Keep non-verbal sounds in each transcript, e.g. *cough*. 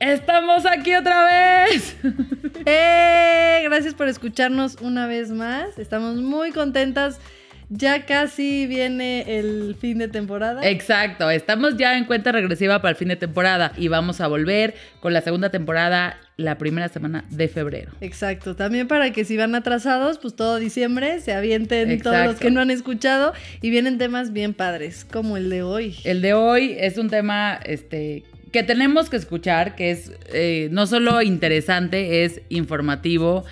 Estamos aquí otra vez. *laughs* ¡Eh! Gracias por escucharnos una vez más. Estamos muy contentas. Ya casi viene el fin de temporada. Exacto, estamos ya en cuenta regresiva para el fin de temporada y vamos a volver con la segunda temporada la primera semana de febrero. Exacto, también para que si van atrasados, pues todo diciembre se avienten todos los que no han escuchado y vienen temas bien padres, como el de hoy. El de hoy es un tema este que tenemos que escuchar, que es eh, no solo interesante, es informativo.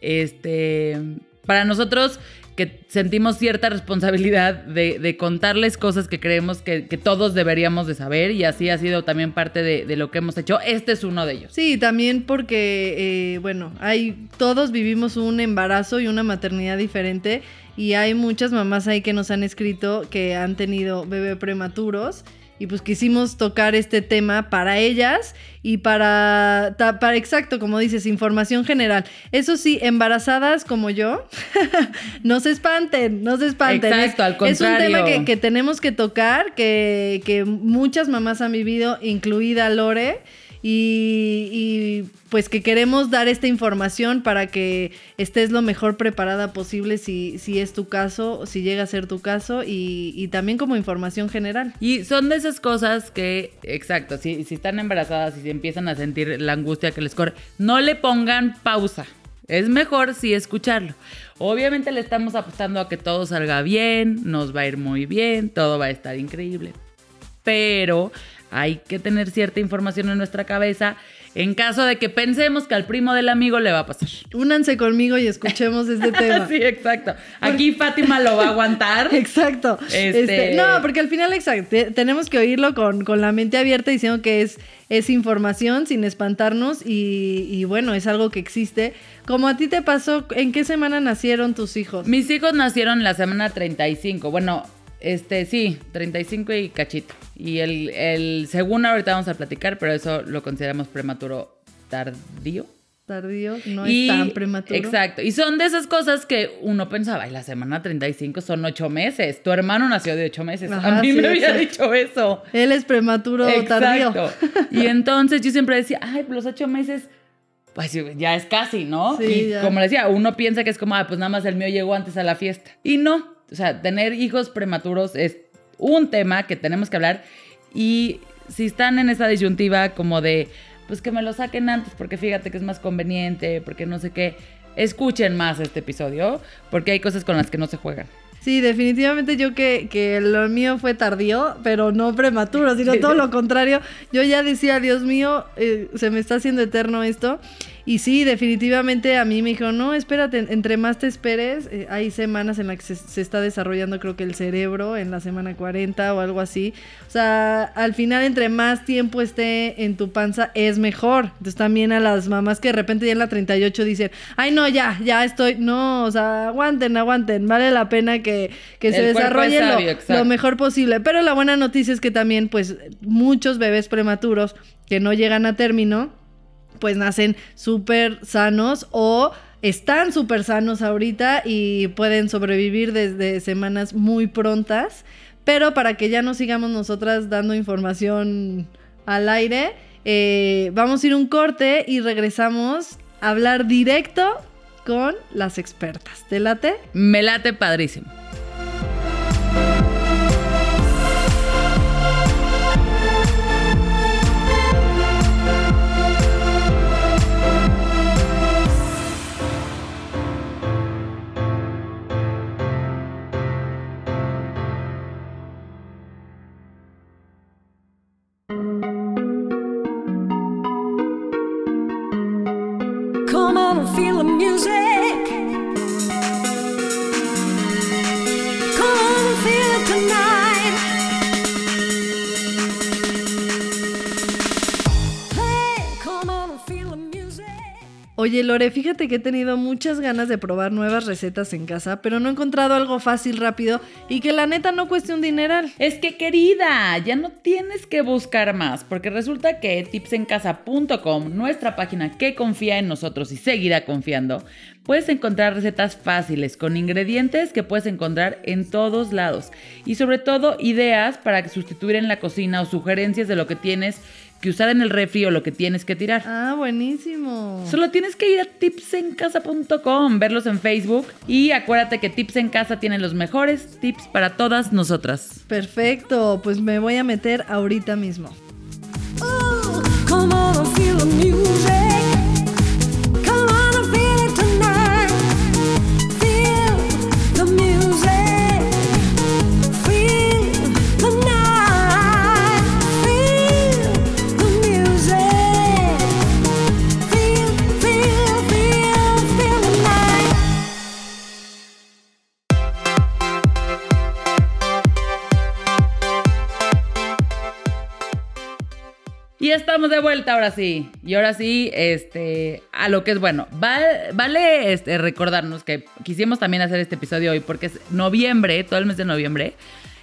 Este, para nosotros que sentimos cierta responsabilidad de, contarles cosas que creemos que, todos deberíamos de saber y así ha sido también parte de, lo que hemos hecho. Este es uno de ellos. Sí, también porque, eh, bueno, hay, todos vivimos un embarazo y una maternidad diferente y hay muchas mamás ahí que nos han escrito que han tenido bebé prematuros y pues quisimos tocar este tema para ellas y para, para exacto, como dices, información general. Eso sí, embarazadas como yo, *laughs* no se espanten, no se espanten. Exacto, al contrario. Es un tema que, tenemos que tocar, que, que muchas mamás han vivido, incluida Lore y, pues que queremos dar esta información para que estés lo mejor preparada posible si, si es tu caso, si llega a ser tu caso y, también como información general. Y son de esas cosas que, exacto, si, si están embarazadas y si empiezan a sentir la angustia que les corre, no le pongan pausa. Es mejor sí escucharlo. Obviamente le estamos apostando a que todo salga bien, nos va a ir muy bien, todo va a estar increíble. Pero hay que tener cierta información en nuestra cabeza en caso de que pensemos que al primo del amigo le va a pasar. Únanse conmigo y escuchemos este *laughs* tema. sí, exacto. Aquí Fátima lo va a aguantar. *laughs* exacto. Este, este... no, porque al final, exacto, tenemos que oírlo con, con, la mente abierta diciendo que es, es información sin espantarnos y, y bueno, es algo que existe. Como a ti te pasó, ¿en qué semana nacieron tus hijos? Mis hijos nacieron la semana 35. Bueno, este, sí, 35 y cachito. Y el, el segundo ahorita vamos a platicar, pero eso lo consideramos prematuro tardío. Tardío, no es tan prematuro. Exacto. Y son de esas cosas que uno pensaba, ay, la semana 35 son ocho meses. Tu hermano nació de ocho meses. a mí me había dicho eso. Él es prematuro tardío. Y *laughs* entonces yo siempre decía, ay, los ocho meses pues ya es casi, ¿no? Sí, y como le decía, uno piensa que es como, ah, pues nada más el mío llegó antes a la fiesta. Y no, o sea, tener hijos prematuros es un tema que tenemos que hablar y si están en esa disyuntiva como de, pues que me lo saquen antes porque fíjate que es más conveniente, porque no sé qué, escuchen más este episodio porque hay cosas con las que no se juegan. Sí, definitivamente yo que, que lo mío fue tardío, pero no prematuro, sino todo lo contrario. Yo ya decía, Dios mío, eh, se me está haciendo eterno esto. Y sí, definitivamente a mí me dijo, no, espérate, entre más te esperes, eh, hay semanas en las que se, está desarrollando creo que el cerebro, en la semana 40 o algo así. O sea, al final entre más tiempo esté en tu panza es mejor. Entonces también a las mamás que de repente ya en la 38 dicen, ay no, ya, ya estoy, no, o sea, aguanten, aguanten, vale la pena que, se desarrolle lo, lo mejor posible. Pero la buena noticia es que también pues muchos bebés prematuros que no llegan a término, pues nacen súper sanos o están súper sanos ahorita y pueden sobrevivir desde semanas muy prontas. Pero para que ya no sigamos nosotras dando información al aire, eh, vamos a ir un corte y regresamos a hablar directo con las expertas. ¿Te late? Me late padrísimo. Oye, Lore, fíjate que he tenido muchas ganas de probar nuevas recetas en casa, pero no he encontrado algo fácil, rápido y que la neta no cueste un dineral. Es que querida, ya no tienes que buscar más, porque resulta que tipsencasa.com, nuestra página que confía en nosotros y seguirá confiando, puedes encontrar recetas fáciles con ingredientes que puedes encontrar en todos lados y sobre todo ideas para sustituir en la cocina o sugerencias de lo que tienes que usar en el refri o lo que tienes que tirar. Ah, buenísimo. Solo tienes que ir a tipsencasa.com, verlos en Facebook y acuérdate que Tips en Casa tiene los mejores tips para todas nosotras. Perfecto, pues me voy a meter ahorita mismo. Ooh, ahora sí. Y ahora sí, este, a lo que es bueno. Va- vale este, recordarnos que quisimos también hacer este episodio hoy porque es noviembre, todo el mes de noviembre,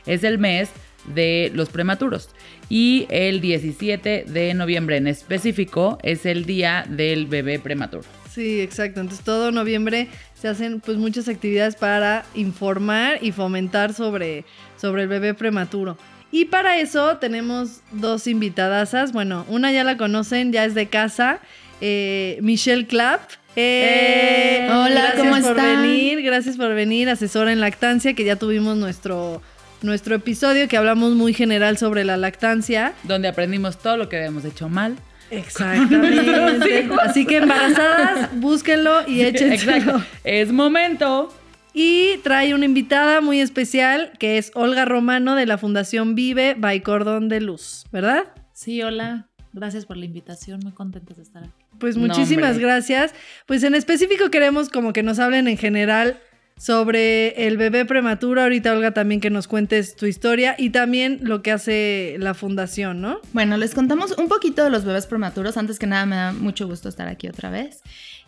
es el mes de los prematuros. Y el 17 de noviembre en específico es el día del bebé prematuro. Sí, exacto. Entonces todo noviembre se hacen pues muchas actividades para informar y fomentar sobre, sobre el bebé prematuro. Y para eso tenemos dos invitadasas. Bueno, una ya la conocen, ya es de casa. eh, Michelle Clapp. Eh, Eh, hola, gracias ¿cómo por están? venir, gracias por venir, asesora en lactancia, que ya tuvimos nuestro, nuestro episodio que hablamos muy general sobre la lactancia. Donde aprendimos todo lo que habíamos hecho mal. Exactamente. *laughs* Así que embarazadas, búsquenlo y échenselo. Exacto. Es momento. Y trae una invitada muy especial que es Olga Romano de la Fundación Vive by Cordón de Luz, ¿verdad? Sí, hola. Gracias por la invitación. Muy contentos de estar aquí. Pues muchísimas gracias. Pues en específico queremos como que nos hablen en general sobre el bebé prematuro. Ahorita Olga también que nos cuentes tu historia y también lo que hace la fundación, ¿no? Bueno, les contamos un poquito de los bebés prematuros. Antes que nada, me da mucho gusto estar aquí otra vez.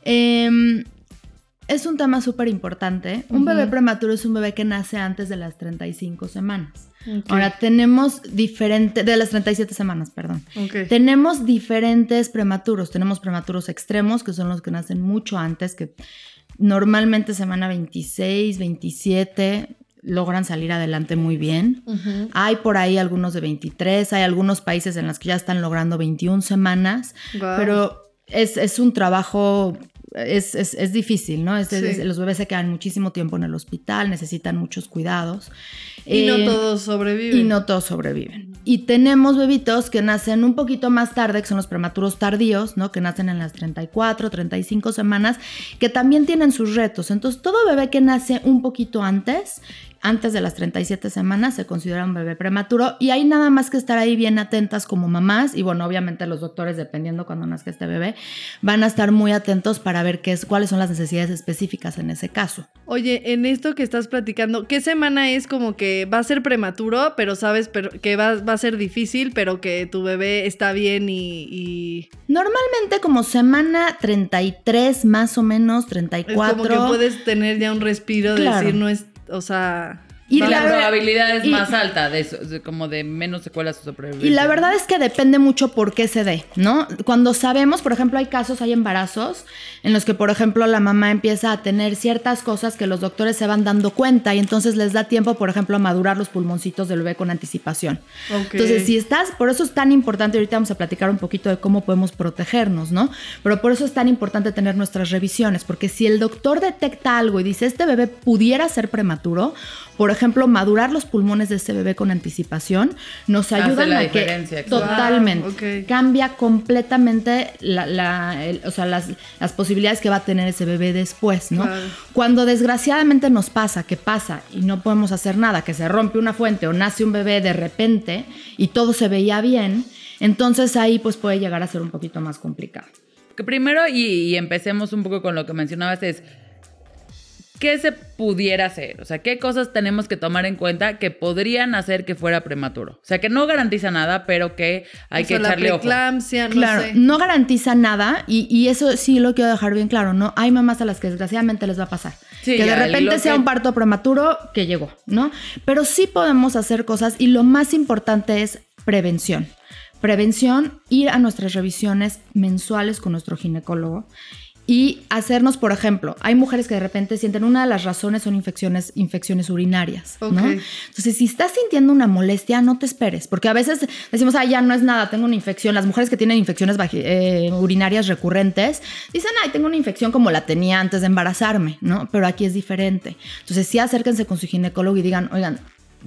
Em, es un tema súper importante. Un bebé prematuro es un bebé que nace antes de las 35 semanas. Ahora, tenemos diferentes, de las 37 semanas, perdón. Tenemos diferentes prematuros. Tenemos prematuros extremos, que son los que nacen mucho antes, que normalmente semana 26, 27 logran salir adelante muy bien. Hay por ahí algunos de 23, hay algunos países en los que ya están logrando 21 semanas, pero es, es un trabajo, es, es- es difícil, ¿no? Es- Sí. los bebés se quedan muchísimo tiempo en el hospital, necesitan muchos cuidados. Y no Eh, todos sobreviven. y no todos sobreviven. Y tenemos bebitos que nacen un poquito más tarde, que son los prematuros tardíos, ¿no? Que nacen en las 34, 35 semanas, que también tienen sus retos. Entonces, todo bebé que nace un poquito antes, antes de las 37 semanas, se considera un bebé prematuro. Y hay nada más que estar ahí bien atentas como mamás. Y bueno, obviamente los doctores, dependiendo cuando nazca este bebé, van a estar muy atentos para ver qué es, cuáles son las necesidades específicas en ese caso. Oye, en esto que estás platicando, ¿qué semana es como que va a ser prematuro, pero sabes que va, va a ser difícil, pero que tu bebé está bien y, y Normalmente como semana 33 más o menos, es 34. como que puedes tener ya un respiro de Claro. decir, no es, o sea... Y la la probabilidad es y- más alta de eso, de- como de menos secuelas o sobrevivencia. Y la verdad es que depende mucho por qué se dé, ¿no? Cuando sabemos, por ejemplo, hay casos, hay embarazos en los que, por ejemplo, la mamá empieza a tener ciertas cosas que los doctores se van dando cuenta y entonces les da tiempo, por ejemplo, a madurar los pulmoncitos del bebé con anticipación. Ok. Entonces, si estás, por eso es tan importante, ahorita vamos a platicar un poquito de cómo podemos protegernos, ¿no? Pero por eso es tan importante tener nuestras revisiones, porque si el doctor detecta algo y dice, este bebé pudiera ser prematuro, por ejemplo, madurar los pulmones de ese bebé con anticipación, nos la a que exacto. totalmente Wow, cambia completamente la, la- el- o sea, las, las posibilidades que va a tener ese bebé después, ¿no? Cuando desgraciadamente nos pasa, que pasa y no podemos hacer nada, que se rompe una fuente o nace un bebé de repente y todo se veía bien, entonces ahí pues puede llegar a ser un poquito más complicado. que primero, y, y empecemos un poco con lo que mencionabas, es ¿qué se pudiera hacer? O sea, ¿qué cosas tenemos que tomar en cuenta que podrían hacer que fuera prematuro? O sea, que no garantiza nada, pero que hay O que sea, la echarle ojo. no Claro, sé. no garantiza nada y, y eso sí lo quiero dejar bien claro, ¿no? Hay mamás a las que desgraciadamente les va a pasar. Sí, que de repente sea que- un parto prematuro que llegó, ¿no? Pero sí podemos hacer cosas y lo más importante es prevención. Prevención, ir a nuestras revisiones mensuales con nuestro ginecólogo y hacernos, por ejemplo, hay mujeres que de repente sienten una de las razones son infecciones, infecciones urinarias, ¿no? Ok. Entonces, si estás sintiendo una molestia, no te esperes, porque a veces decimos, ah, ya no es nada, tengo una infección. Las mujeres que tienen infecciones eh, urinarias recurrentes dicen, ay, tengo una infección como la tenía antes de embarazarme, ¿no? Pero aquí es diferente. Entonces, sí acérquense con su ginecólogo y digan, oigan,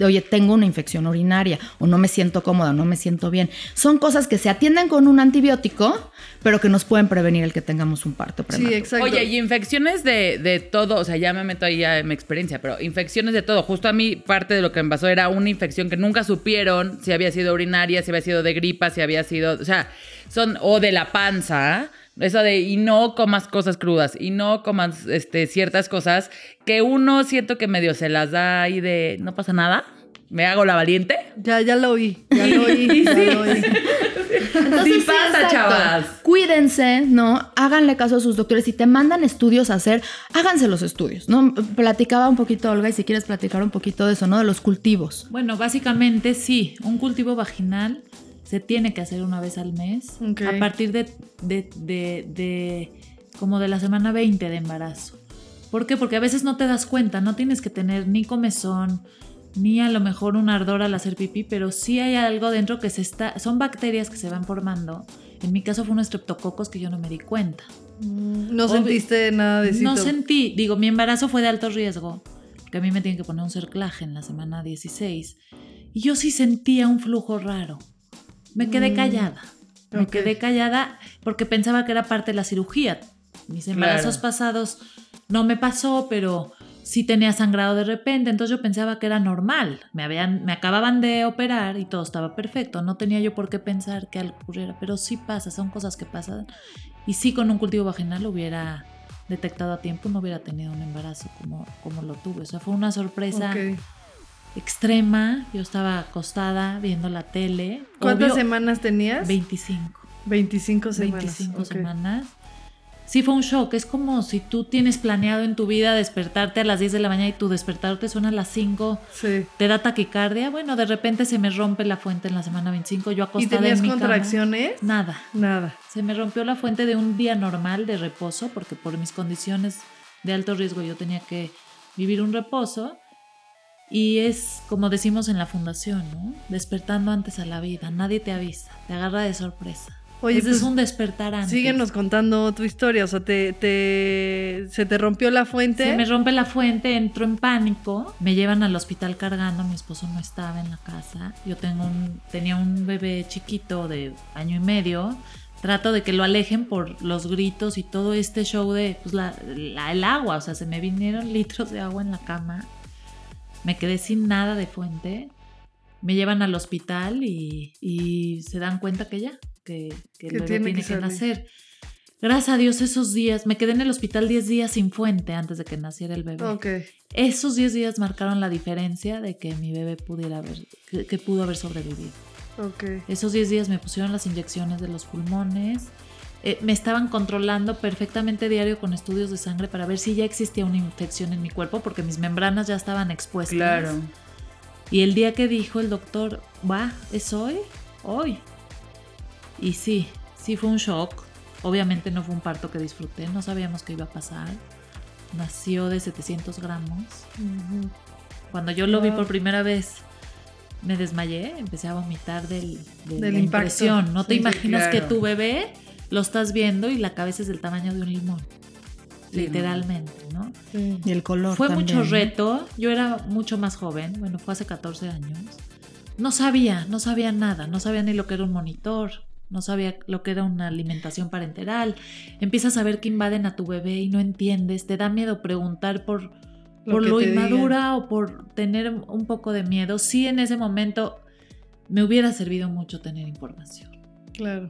oye, tengo una infección urinaria o no me siento cómoda, no me siento bien. Son cosas que se atienden con un antibiótico, pero que nos pueden prevenir el que tengamos un parto Sí, prematuro. exacto. Oye, y infecciones de, de todo, o sea, ya me meto ahí ya en mi experiencia, pero infecciones de todo. Justo a mí parte de lo que me pasó era una infección que nunca supieron si había sido urinaria, si había sido de gripa, si había sido, o sea, son, o de la panza. Eso de, y no comas cosas crudas, y no comas este, ciertas cosas que uno siento que medio se las da ahí de, no pasa nada, me hago la valiente. Ya, ya lo oí, ya lo oí, *laughs* ya lo oí. sí pasa, exacto. chavas. Cuídense, ¿no? Háganle caso a sus doctores. Si te mandan estudios a hacer, háganse los estudios, ¿no? Platicaba un poquito, Olga, y si quieres platicar un poquito de eso, ¿no? De los cultivos. Bueno, básicamente sí, un cultivo vaginal se tiene que hacer una vez al mes a partir de, de, de- de- como de la semana 20 de embarazo. ¿Por qué? Porque a veces no te das cuenta, no tienes que tener ni comezón, ni a lo mejor un ardor al hacer pipí, pero sí hay algo dentro que se está, son bacterias que se van formando. En mi caso fue un estreptococos que yo no me di cuenta. No Obvi- sentiste nada de No sentí, digo, mi embarazo fue de alto riesgo, que a mí me tienen que poner un cerclaje en la semana 16. Y yo sí sentía un flujo raro. Me quedé Mm, callada. Me quedé callada porque pensaba que era parte de la cirugía. Mis embarazos Claro. pasados no me pasó, pero sí tenía sangrado de repente, entonces yo pensaba que era normal. Me, habían, me acababan de operar y todo estaba perfecto. No tenía yo por qué pensar que algo ocurriera, pero sí pasa, son cosas que pasan. Y sí con un cultivo vaginal lo hubiera detectado a tiempo, no hubiera tenido un embarazo como, como lo tuve. O sea, fue una sorpresa Ok. Extrema. Yo estaba acostada viendo la tele. ¿Cuántas Obvio, semanas tenías? 25. 25 semanas. 25 ok. semanas. Sí, fue un shock. Es como si tú tienes planeado en tu vida despertarte a las 10 de la mañana y tu despertador te suena a las 5, Sí. te da taquicardia. Bueno, de repente se me rompe la fuente en la semana 25. Yo ¿Y acostada tenías en mi cama. contracciones? Nada. Nada. Se me rompió la fuente de un día normal de reposo, porque por mis condiciones de alto riesgo yo tenía que vivir un reposo. Y es como decimos en la fundación, ¿no? Despertando antes a la vida. Nadie te avisa, te agarra de sorpresa. Oye, Ese pues, es un despertar antes. Síguenos contando tu historia. O sea, te, te- se te rompió la fuente. Se me rompe la fuente, entro en pánico, me llevan al hospital cargando, mi esposo no estaba en la casa, yo tengo un, tenía un bebé chiquito de año y medio, trato de que lo alejen por los gritos y todo este show de pues, la- la- el agua, o sea, se me vinieron *laughs* litros de agua en la cama, me quedé sin nada de fuente, me llevan al hospital y, y se dan cuenta que ya, que, que el bebé tiene tiene que nacer. Gracias a Dios esos días, me quedé en el hospital 10 días sin fuente antes de que naciera el bebé. Ok. Esos 10 días marcaron la diferencia de que mi bebé pudiera haber, que, que pudo haber sobrevivido. Ok. Esos 10 días me pusieron las inyecciones de los pulmones, eh, me estaban controlando perfectamente diario con estudios de sangre para ver si ya existía una infección en mi cuerpo porque mis membranas ya estaban expuestas. Claro. Y el día que dijo el doctor, va, ¿es hoy? Hoy. Y sí, sí fue un shock. Obviamente no fue un parto que disfruté, no sabíamos qué iba a pasar. Nació de 700 gramos. Cuando yo lo vi por primera vez, me desmayé, empecé a vomitar del, de Del la impacto. impresión. No te Sí, sí, imaginas que tu bebé lo estás viendo y la cabeza es del tamaño de un limón. Sí, literalmente, ¿no? Sí. Y el color Fue también, mucho reto. Yo era mucho más joven, bueno, fue hace 14 años. No sabía, no sabía nada, no sabía ni lo que era un monitor, no sabía lo que era una alimentación parenteral. Empiezas a ver que invaden a tu bebé y no entiendes, te da miedo preguntar por Lo por lo digan. inmadura o por tener un poco de miedo. Sí, en ese momento me hubiera servido mucho tener información. Claro.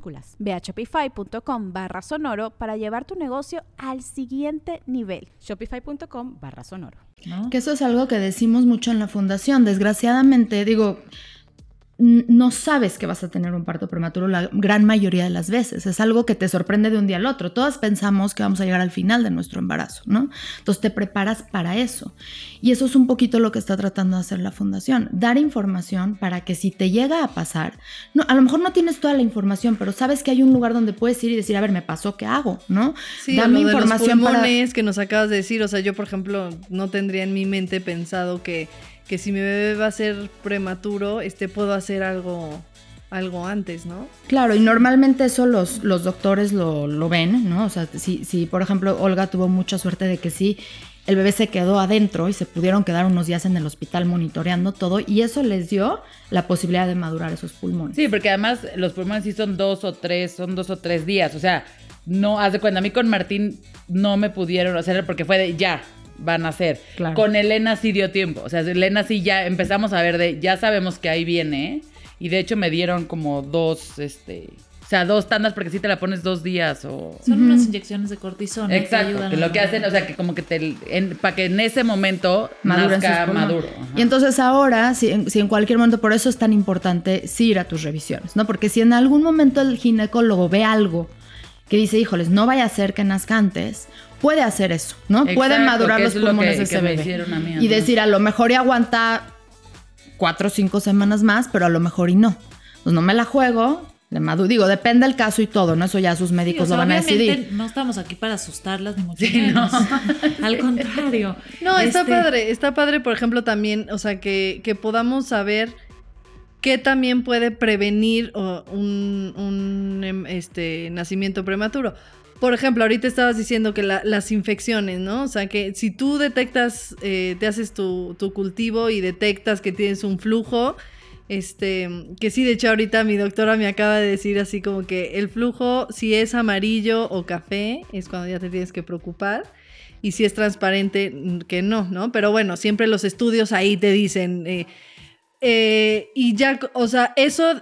Ve a shopify.com barra sonoro para llevar tu negocio al siguiente nivel. Shopify.com barra sonoro. ¿no? Que eso es algo que decimos mucho en la fundación. Desgraciadamente, digo, no sabes que vas a tener un parto prematuro la gran mayoría de las veces. Es algo que te sorprende de un día al otro. Todas pensamos que vamos a llegar al final de nuestro embarazo, ¿no? Entonces te preparas para eso. Y eso es un poquito lo que está tratando de hacer la fundación. Dar información para que si te llega a pasar, no, a lo mejor no tienes toda la información, pero sabes que hay un lugar donde puedes ir y decir, a ver, me pasó, ¿qué hago? ¿No? Sí, Dame lo de los información para... pulmones que nos acabas de decir, o sea, yo por ejemplo no tendría en mi mente pensado que, que si mi bebé va a ser prematuro, este puedo hacer algo algo antes, ¿no? Claro, y normalmente eso los, los doctores lo, lo ven, ¿no? O sea, si, si, por ejemplo, Olga tuvo mucha suerte de que sí, el bebé se quedó adentro y se pudieron quedar unos días en el hospital monitoreando todo, y eso les dio la posibilidad de madurar esos pulmones. Sí, porque además los pulmones sí son dos o tres, son dos o tres días. O sea, no, haz de cuenta, a mí con Martín no me pudieron hacer porque fue de ya, van a hacer. Claro. Con Elena sí dio tiempo. O sea, Elena sí ya empezamos a ver de, ya sabemos que ahí viene. Y de hecho me dieron como dos, este, o sea, dos tandas porque si te la pones dos días o... Son unas inyecciones de cortisona. Exacto, que lo que hacen, o sea, que como que te, para que en ese momento nazca maduro. Ajá. Y entonces ahora, si en, si en cualquier momento, por eso es tan importante sí ir a tus revisiones, ¿no? Porque si en algún momento el ginecólogo ve algo que dice, híjoles, no vaya a ser que nazca antes, puede hacer eso, ¿no? puede Exacto, madurar que los es lo pulmones que- de ese que bebé. hicieron a mí, y decir, a lo mejor y aguanta cuatro o cinco semanas más, pero a lo mejor y no. Pues no me la juego, le madu- digo, depende del caso y todo, ¿no? Eso ya sus Sí, médicos o sea, lo van a decidir. No estamos aquí para asustarlas ni mucho Sí, menos. no. *laughs* Al contrario. No, está Este, padre, está padre, por ejemplo, también, o sea, que, que podamos saber qué también puede prevenir un, em, este, nacimiento prematuro. Por ejemplo, ahorita estabas diciendo que la- las infecciones, ¿no? O sea, que si tú detectas, eh, te haces tu, tu cultivo y detectas que tienes un flujo, este, que sí, de hecho ahorita mi doctora me acaba de decir así como que el flujo, si es amarillo o café, es cuando ya te tienes que preocupar. Y si es transparente, mm, que no, ¿no? Pero bueno, siempre los estudios ahí te dicen. eh, eh, y ya, o sea, eso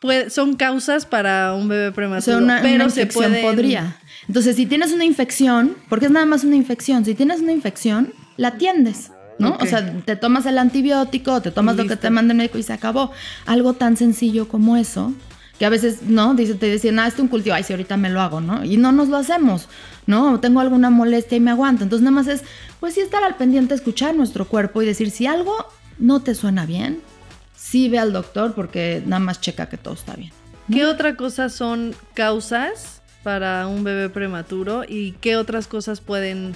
puede- son causas para un bebé O prematuro. sea, una, pero una se pueden- podría. Entonces, si tienes una infección, porque es nada más una infección, si tienes una infección, la atiendes, ¿no? O sea, te tomas el antibiótico, te tomas lo que te manda el médico y se acabó. Algo tan sencillo como eso, que a veces, ¿no? Dice, te decían, ah, este es un cultivo, ay, si ahorita me lo hago, ¿no? Y no nos lo hacemos, ¿no? O tengo alguna molestia y me aguanto. Entonces, nada más es, pues sí estar al pendiente, escuchar nuestro cuerpo y decir, si algo no te suena bien, sí ve al doctor porque nada más checa que todo está bien. ¿Qué otra cosa son causas para un bebé prematuro y qué otras cosas pueden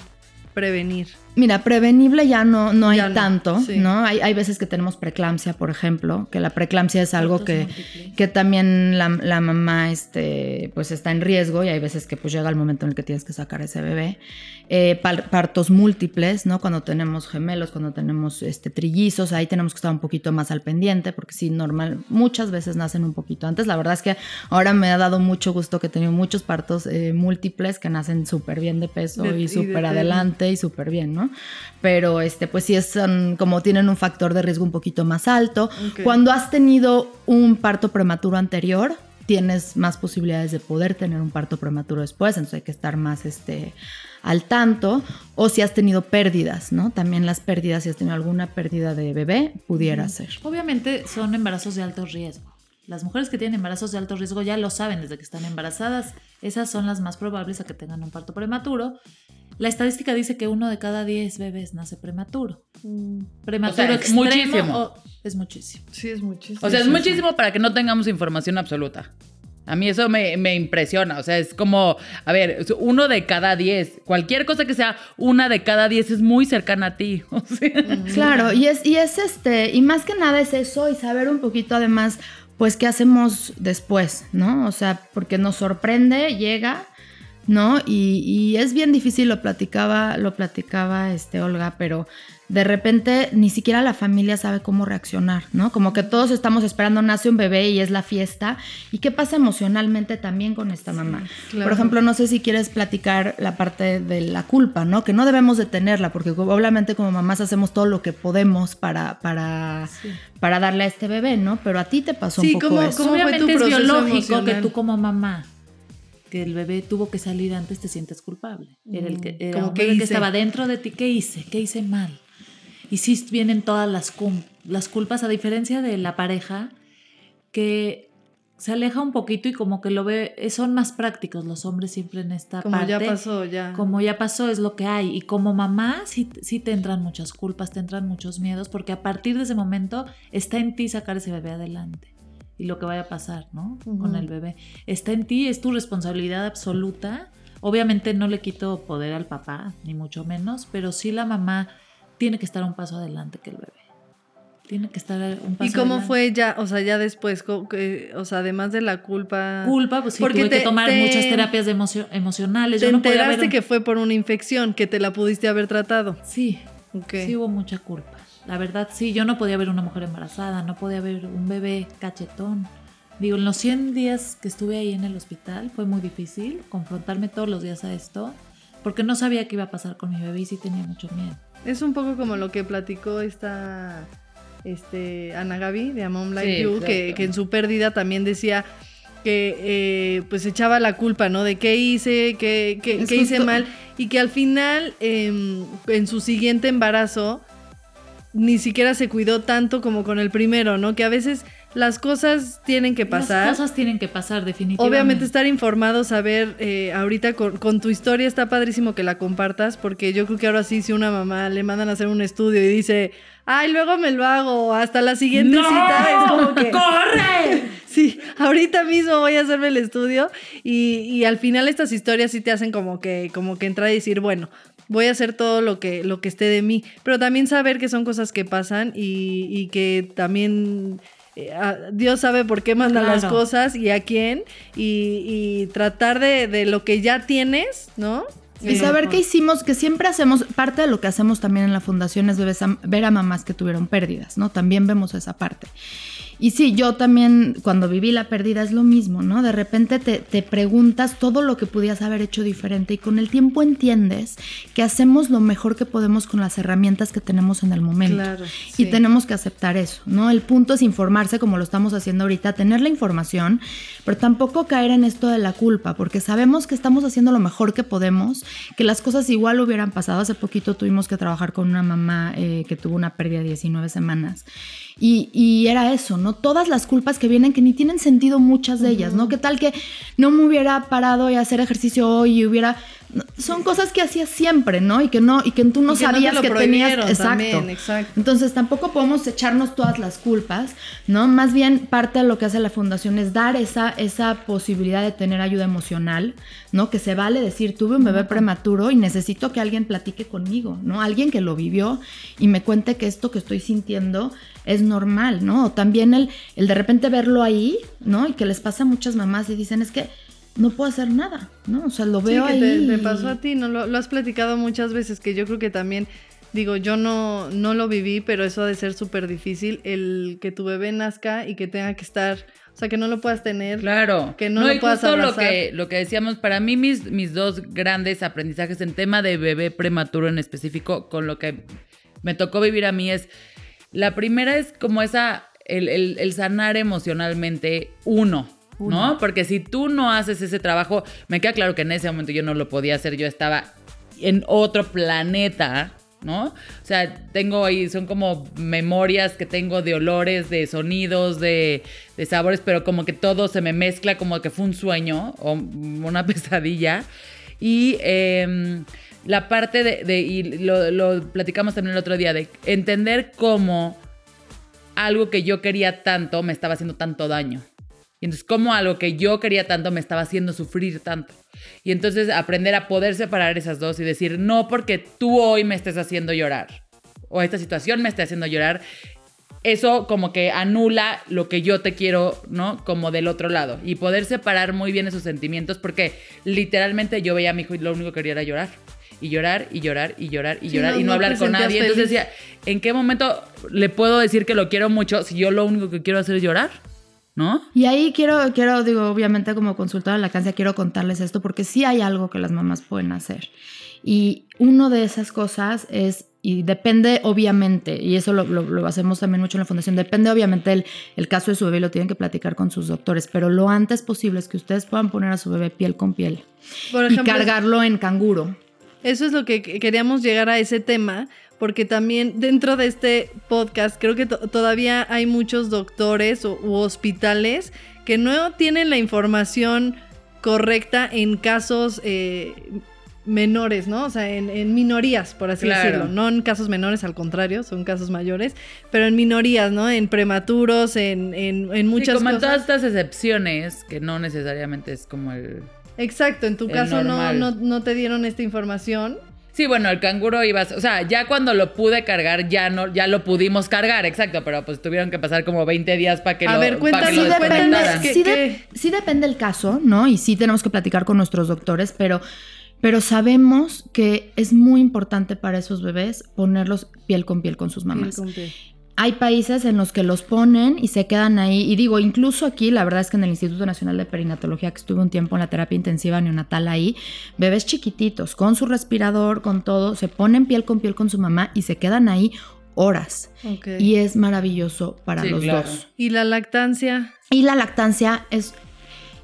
prevenir? Mira, prevenible ya no, no hay Ya no, tanto, sí. ¿no? Hay, hay veces que tenemos preeclampsia, por ejemplo, que la preeclampsia es algo que, que también la, la mamá este, pues está en riesgo y hay veces que pues llega el momento en el que tienes que sacar ese bebé. Eh, par- partos múltiples, ¿no? Cuando tenemos gemelos, cuando tenemos este, trillizos, ahí tenemos que estar un poquito más al pendiente porque sí, normal, muchas veces nacen un poquito antes. La verdad es que ahora me ha dado mucho gusto que he tenido muchos partos eh, múltiples que nacen súper bien de peso De- y súper adelante y súper bien, ¿no? Pero este, pues sí es como tienen un factor de riesgo un poquito más alto. Cuando has tenido un parto prematuro anterior, tienes más posibilidades de poder tener un parto prematuro después, entonces hay que estar más este, al tanto. O si has tenido pérdidas, ¿no? También las pérdidas, si has tenido alguna pérdida de bebé, pudiera ser. Obviamente son embarazos de alto riesgo. Las mujeres que tienen embarazos de alto riesgo ya lo saben desde que están embarazadas. Esas son las más probables a que tengan un parto prematuro. La estadística dice que uno de cada diez bebés nace prematuro. Prematuro O sea, es extremo muchísimo. o- es muchísimo. Sí, es muchísimo. O sea, es muchísimo para que no tengamos información absoluta. A mí eso me, me impresiona. O sea, es como, a ver, uno de cada diez. Cualquier cosa que sea una de cada diez es muy cercana a ti. *laughs* O sea, Claro, y es, y es este, y más que nada es eso, y saber un poquito además, pues, qué hacemos después, ¿no? O sea, porque nos sorprende, llega, ¿no? Y, y es bien difícil, lo platicaba, lo platicaba este Olga, pero de repente ni siquiera la familia sabe cómo reaccionar, ¿no? Como que todos estamos esperando, nace un bebé y es la fiesta. ¿Y qué pasa emocionalmente también con esta mamá? claro. Por ejemplo, no sé si quieres platicar la parte de la culpa, ¿no? Que no debemos de tenerla, porque obviamente como mamás hacemos todo lo que podemos para, para, para darle a este bebé, ¿no? Pero a ti te pasó Sí, un poco ¿cómo- eso. cómo- fue tu Obviamente es proceso biológico emocional? que tú como mamá, que el bebé tuvo que salir antes, te sientes culpable. Era el que, era ¿Cómo un qué bebé que hice? estaba dentro de ti. ¿Qué hice? ¿Qué hice mal? Y sí vienen todas las, las culpas, a diferencia de la pareja, que se aleja un poquito y como que lo ve, son más prácticos los hombres siempre en esta Como parte. ya pasó, ya. Como ya pasó, es lo que hay. Y como mamá, sí, sí te entran muchas culpas, te entran muchos miedos, porque a partir de ese momento está en ti sacar ese bebé adelante. Y lo que vaya a pasar, ¿no? Con Ujú. el bebé. Está en ti, es tu responsabilidad absoluta. Obviamente no le quito poder al papá, ni mucho menos, pero sí la mamá tiene que estar un paso adelante que el bebé. Tiene que estar un paso ¿Y cómo adelante. fue ya, o sea, ya después, o sea, además de la culpa? Culpa, pues sí, Porque tuve te- que tomar te- muchas terapias de emocio- emocionales. Te Yo no enteraste un- que fue por una infección, que te la pudiste haber tratado. Sí, Ok. Sí hubo mucha culpa. La verdad, sí, yo no podía ver una mujer embarazada, no podía ver un bebé cachetón. Digo, en los 100 días que estuve ahí en el hospital fue muy difícil confrontarme todos los días a esto, porque no sabía qué iba a pasar con mi bebé y sí tenía mucho miedo. Es un poco como lo que platicó esta este, Ana Gaby de A Mom Like Sí, You, que, que en su pérdida también decía que eh, pues echaba la culpa, ¿no? De qué hice, qué, qué- qué hice mal y que al final em, en su siguiente embarazo ni siquiera se cuidó tanto como con el primero, ¿no? Que a veces las cosas tienen que pasar. Las cosas tienen que pasar definitivamente. Obviamente estar informado, saber, eh, ahorita con, con tu historia está padrísimo que la compartas, porque yo creo que ahora sí, si una mamá le mandan a hacer un estudio y dice, ay, luego me lo hago, hasta la siguiente cita, es como que... ¡Corre! *laughs* Sí, ahorita mismo voy a hacerme el estudio y, y al final estas historias sí te hacen como que, como que entrar y decir, bueno, voy a hacer todo lo que, lo que esté de mí, pero también saber que son cosas que pasan y, y que también eh, a- Dios sabe por qué manda las cosas y a quién y, y tratar de, de lo que ya tienes, ¿no? Y saber qué hicimos, que siempre hacemos, parte de lo que hacemos también en la fundación es ver a, ver a mamás que tuvieron pérdidas, ¿no? También vemos esa parte. Y sí, yo también cuando viví la pérdida es lo mismo, ¿no? De repente te, te preguntas todo lo que pudieras haber hecho diferente y con el tiempo entiendes que hacemos lo mejor que podemos con las herramientas que tenemos en el momento. Claro, Y tenemos que aceptar eso, ¿no? El punto es informarse como lo estamos haciendo ahorita, tener la información, pero tampoco caer en esto de la culpa, porque sabemos que estamos haciendo lo mejor que podemos, que las cosas igual hubieran pasado. Hace poquito tuvimos que trabajar con una mamá eh, que tuvo una pérdida de 19 semanas. Y, y era eso, ¿no? Todas las culpas que vienen que ni tienen sentido muchas de ellas, ¿no? ¿Qué tal que no me hubiera parado y hacer ejercicio hoy y hubiera... no, Son cosas que hacías siempre, ¿no? Y que no, y que tú no no te sabías lo que tenías. Exacto. también, exacto. Entonces tampoco podemos echarnos todas las culpas, ¿no? Más bien parte de lo que hace la fundación es dar esa, esa posibilidad de tener ayuda emocional, ¿no? Que se vale decir, tuve un bebé prematuro y necesito que alguien platique conmigo, ¿no? Alguien que lo vivió y me cuente que esto que estoy sintiendo es normal, ¿no? O también el, el de repente verlo ahí, ¿no? Y que les pasa a muchas mamás y dicen, es que no puedo hacer nada, ¿no? O sea, lo Sí, veo que ahí. te, pasó a ti, ¿no? Lo, lo has platicado muchas veces, que yo creo que también, digo, yo no, no lo viví, pero eso ha de ser súper difícil, el que tu bebé nazca y que tenga que estar, o sea, que no lo puedas tener. Claro. Que no lo y puedas justo lo que, lo que decíamos, para mí mis, mis dos grandes aprendizajes en tema de bebé prematuro en específico, con lo que me tocó vivir a mí es, la primera es como esa, el, el- el sanar emocionalmente uno. ¿No? Porque si tú no haces ese trabajo, me queda claro que en ese momento yo no lo podía hacer, yo estaba en otro planeta, ¿no? O sea, tengo ahí, son como memorias que tengo de olores, de sonidos, de, sabores, pero como que todo se me mezcla como que fue un sueño o una *laughs* pesadilla. Y em, la parte de, y lo platicamos también el otro día, de entender cómo algo que yo quería tanto me estaba haciendo tanto daño. Y entonces cómo algo que yo quería tanto me estaba haciendo sufrir tanto. Y entonces aprender a poder separar esas dos y decir, no porque tú hoy me estés haciendo llorar o esta situación me esté haciendo llorar, eso como que anula lo que yo te quiero, ¿no? Como del otro lado. Y poder separar muy bien esos sentimientos porque literalmente yo veía a mi hijo y lo único que quería era llorar. Y llorar, y llorar, y llorar, y Sí, llorar, no- y no, no hablar con nadie. Entonces feliz. decía, ¿en qué momento le puedo decir que lo quiero mucho si yo lo único que quiero hacer es llorar? ¿No? Y ahí quiero, quiero, digo, obviamente como consultora de lactancia, quiero contarles esto porque sí hay algo que las mamás pueden hacer. Y una de esas cosas es, y depende obviamente, y eso lo, lo- lo hacemos también mucho en la fundación, depende obviamente el, el caso de su bebé, y lo tienen que platicar con sus doctores, pero lo antes posible es que ustedes puedan poner a su bebé piel con piel Por y ejemplo, cargarlo en canguro. Eso es lo que queríamos llegar a ese tema, porque también dentro de este podcast creo que to- todavía hay muchos doctores o, u hospitales que no tienen la información correcta en casos eh, menores, ¿no? O sea, en, en minorías, por así Claro. decirlo. No en casos menores, al contrario, son casos mayores, pero en minorías, ¿no? En prematuros, en, en, en muchas sí, como en cosas. todas estas excepciones, que no necesariamente es como el... Exacto, en tu el caso no, no, no te dieron esta información. Sí, bueno, el canguro iba, a- o sea, ya cuando lo pude cargar, ya no, ya lo pudimos cargar, exacto, pero pues tuvieron que pasar como 20 días para que A lo, ver, que lo Sí depende, desconectaran. ¿qué- sí, qué? de- sí depende el caso, ¿no? Y sí tenemos que platicar con nuestros doctores, pero, pero sabemos que es muy importante para esos bebés ponerlos piel con piel con sus mamás. Hay países en los que los ponen y se quedan ahí. Y digo, incluso aquí, la verdad es que en el Instituto Nacional de Perinatología, que estuve un tiempo en la terapia intensiva neonatal ahí, bebés chiquititos, con su respirador, con todo, se ponen piel con piel con su mamá y se quedan ahí horas. Y es maravilloso para Sí, los claro. dos. ¿Y la lactancia? Y la lactancia es,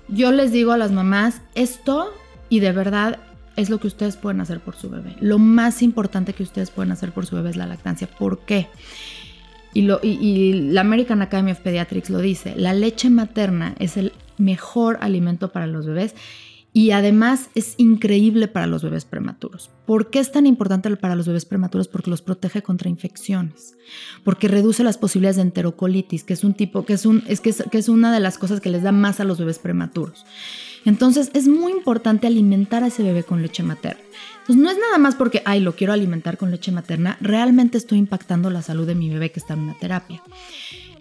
yo les digo a las mamás, esto y de verdad es lo que ustedes pueden hacer por su bebé. Lo más importante que ustedes pueden hacer por su bebé es la lactancia. ¿Por qué? Y, la American Academy of Pediatrics lo dice, la leche materna es el mejor alimento para los bebés y además es increíble para los bebés prematuros. ¿Por qué es tan importante para los bebés prematuros? Porque los protege contra infecciones, porque reduce las posibilidades de enterocolitis, que es un tipo, que es una de las cosas que les da más a los bebés prematuros. Entonces es muy importante alimentar a ese bebé con leche materna. Entonces no es nada más porque, ay, lo quiero alimentar con leche materna, realmente estoy impactando la salud de mi bebé que está en una terapia.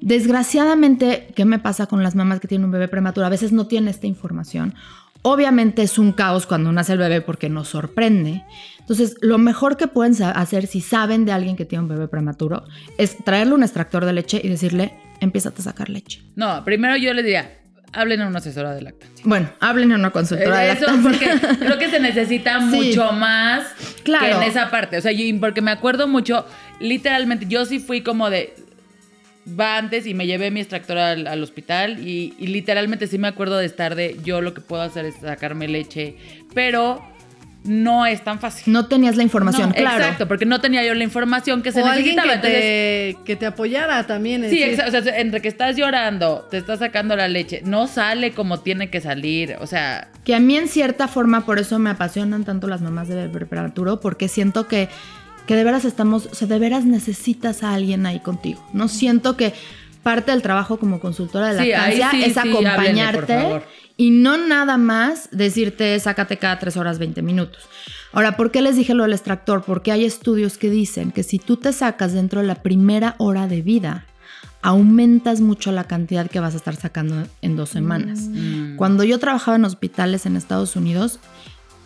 Desgraciadamente, ¿qué me pasa con las mamás que tienen un bebé prematuro? A veces no tienen esta información. Obviamente es un caos cuando nace el bebé porque nos sorprende. Entonces, lo mejor que pueden hacer si saben de alguien que tiene un bebé prematuro es traerle un extractor de leche y decirle, empieza a sacar leche. No, primero yo les diría, hablen a una asesora de lactancia. Bueno, hablen a una consultora de Eso lactancia. porque creo que se necesita *laughs* Sí. mucho más Claro. que en esa parte. O sea, yo- porque me acuerdo mucho, literalmente, yo sí fui como de. Va antes y me llevé mi extractor al, al hospital y, y literalmente sí me acuerdo de estar de yo lo que puedo hacer es sacarme leche, pero no es tan fácil. No tenías la información, No, claro. Exacto, porque no tenía yo la información que se o alguien necesitaba. que Entonces, te, que te apoyara también. Sí, decir, exa- o sea, entre que estás llorando, te estás sacando la leche, no sale como tiene que salir, o sea, Que a mí en cierta forma por eso me apasionan tanto las mamás de prematuro, porque siento que, que de veras estamos, o sea, de veras necesitas a alguien ahí contigo. No siento que parte del trabajo como consultora de lactancia sí, es sí, acompañarte y no nada más decirte sácate cada tres horas 20 minutos. Ahora, ¿por qué les dije lo del extractor? Porque hay estudios que dicen que si tú te sacas dentro de la primera hora de vida, aumentas mucho la cantidad que vas a estar sacando en dos semanas. mm, Cuando yo trabajaba en hospitales en Estados Unidos,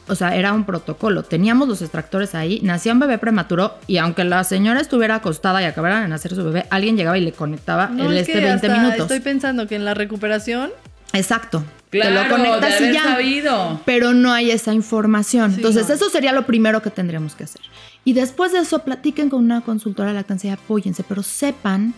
o sea, era un protocolo. Teníamos los extractores ahí, nacía un bebé prematuro y aunque la señora estuviera acostada y acabara de nacer su bebé, alguien llegaba y le conectaba no, el es este que 20 hasta minutos. Estoy pensando que en la recuperación Exacto. claro, Te lo conectas de y haber ya. sabido. Pero no hay esa información. Sí, Entonces, no. eso sería lo primero que tendríamos que hacer. Y después de eso, platiquen con una consultora de lactancia y apóyense, pero sepan